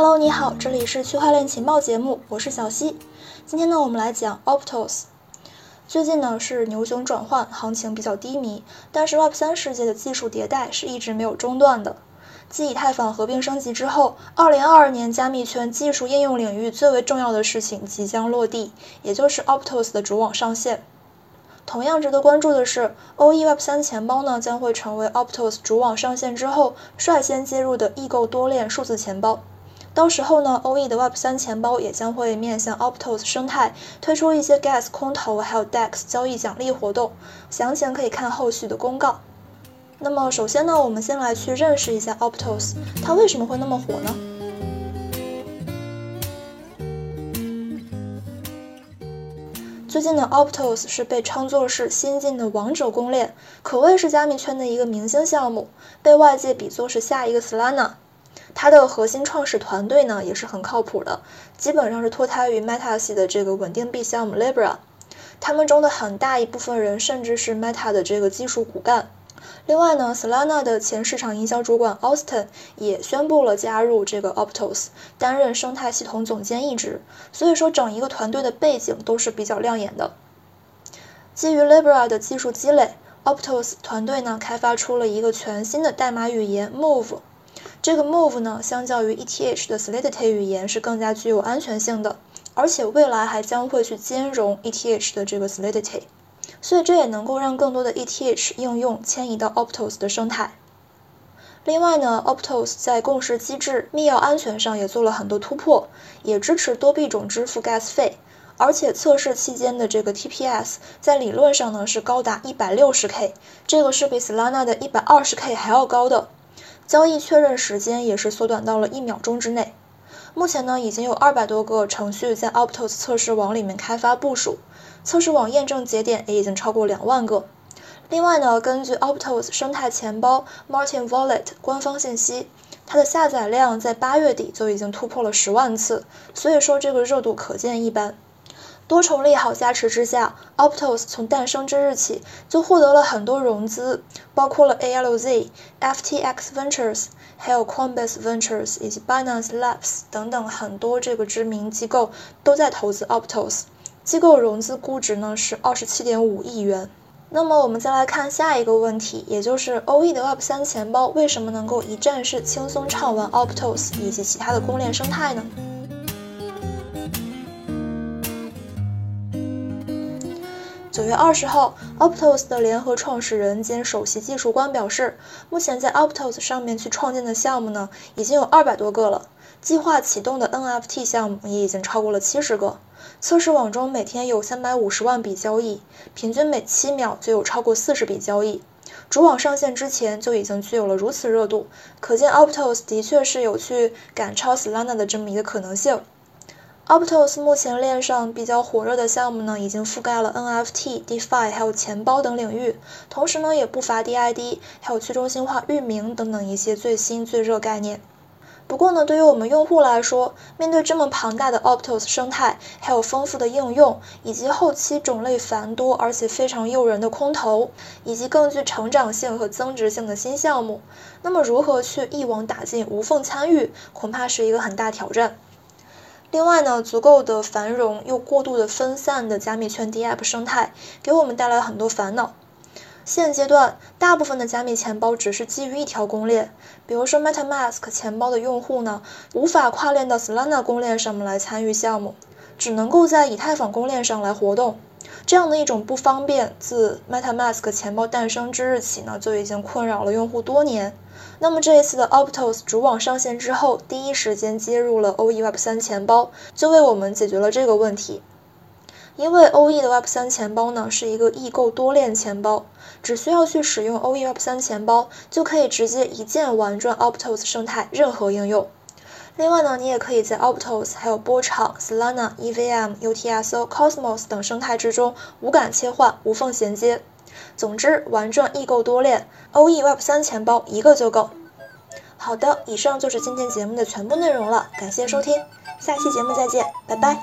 Hello，你好，这里是区块链情报节目，我是小溪。今天呢，我们来讲 Optos。最近呢是牛熊转换，行情比较低迷，但是 Web3 世界的技术迭代是一直没有中断的。继以太坊合并升级之后，2022年加密圈技术应用领域最为重要的事情即将落地，也就是 Optos 的主网上线。同样值得关注的是，OE Web3 钱包呢将会成为 Optos 主网上线之后率先接入的异构多链数字钱包。到时候呢，OE 的 Web3 钱包也将会面向 Optos 生态推出一些 Gas 空投还有 DEX 交易奖励活动，详情可以看后续的公告。那么首先呢，我们先来去认识一下 Optos，它为什么会那么火呢？最近的 Optos 是被称作是新晋的王者公链，可谓是加密圈的一个明星项目，被外界比作是下一个 Solana。它的核心创始团队呢也是很靠谱的，基本上是脱胎于 Meta 系的这个稳定币项目 Libra。他们中的很大一部分人甚至是 Meta 的这个技术骨干。另外呢，Solana 的前市场营销主管 Austin 也宣布了加入这个 Optos，担任生态系统总监一职。所以说，整一个团队的背景都是比较亮眼的。基于 Libra 的技术积累，Optos 团队呢开发出了一个全新的代码语言 Move。这个 Move 呢，相较于 ETH 的 Solidity 语言是更加具有安全性的，而且未来还将会去兼容 ETH 的这个 Solidity。所以这也能够让更多的 ETH 应用迁移到 Optos 的生态。另外呢，Optos 在共识机制、密钥安全上也做了很多突破，也支持多币种支付 Gas 费，而且测试期间的这个 TPS 在理论上呢是高达 160K，这个是比 Solana 的 120K 还要高的。交易确认时间也是缩短到了一秒钟之内。目前呢，已经有二百多个程序在 Optos 测试网里面开发部署。测试网验证节点也已经超过两万个。另外呢，根据 Optos 生态钱包 Martin Wallet 官方信息，它的下载量在八月底就已经突破了十万次，所以说这个热度可见一斑。多重利好加持之下，Optos 从诞生之日起就获得了很多融资，包括了 ALZ、FTX Ventures，还有 Coinbase Ventures 以及 Binance Labs 等等很多这个知名机构都在投资 Optos。机构融资估值呢是二十七点五亿元。那么我们再来看下一个问题，也就是 OE 的 Web3 钱包为什么能够一站式轻松畅玩 Optos 以及其他的公链生态呢？九月二十号，Optos 的联合创始人兼首席技术官表示，目前在 Optos 上面去创建的项目呢，已经有二百多个了，计划启动的 NFT 项目也已经超过了七十个。测试网中每天有三百五十万笔交易，平均每七秒就有超过四十笔交易。主网上线之前就已经具有了如此热度，可见 Optos 的确是有去赶超 Solana 的这么一个可能性。Optos 目前链上比较火热的项目呢，已经覆盖了 NFT、DeFi 还有钱包等领域，同时呢也不乏 DID 还有去中心化域名等等一些最新最热概念。不过呢，对于我们用户来说，面对这么庞大的 Optos 生态，还有丰富的应用，以及后期种类繁多而且非常诱人的空投，以及更具成长性和增值性的新项目，那么如何去一网打尽、无缝参与，恐怕是一个很大挑战。另外呢，足够的繁荣又过度的分散的加密圈 DApp 生态，给我们带来很多烦恼。现阶段，大部分的加密钱包只是基于一条公链，比如说 MetaMask 钱包的用户呢，无法跨链到 Solana 公链上面来参与项目，只能够在以太坊公链上来活动。这样的一种不方便，自 MetaMask 钱包诞生之日起呢，就已经困扰了用户多年。那么这一次的 Optos 主网上线之后，第一时间接入了 OE Web3 钱包，就为我们解决了这个问题。因为 OE 的 Web3 钱包呢是一个异构多链钱包，只需要去使用 OE Web3 钱包，就可以直接一键玩转 Optos 生态任何应用。另外呢，你也可以在 Optos 还有波场、Solana、EVM、UTSO、Cosmos 等生态之中无感切换、无缝衔接。总之，玩转异构多链，OE Web3 钱包一个就够。好的，以上就是今天节目的全部内容了，感谢收听，下期节目再见，拜拜。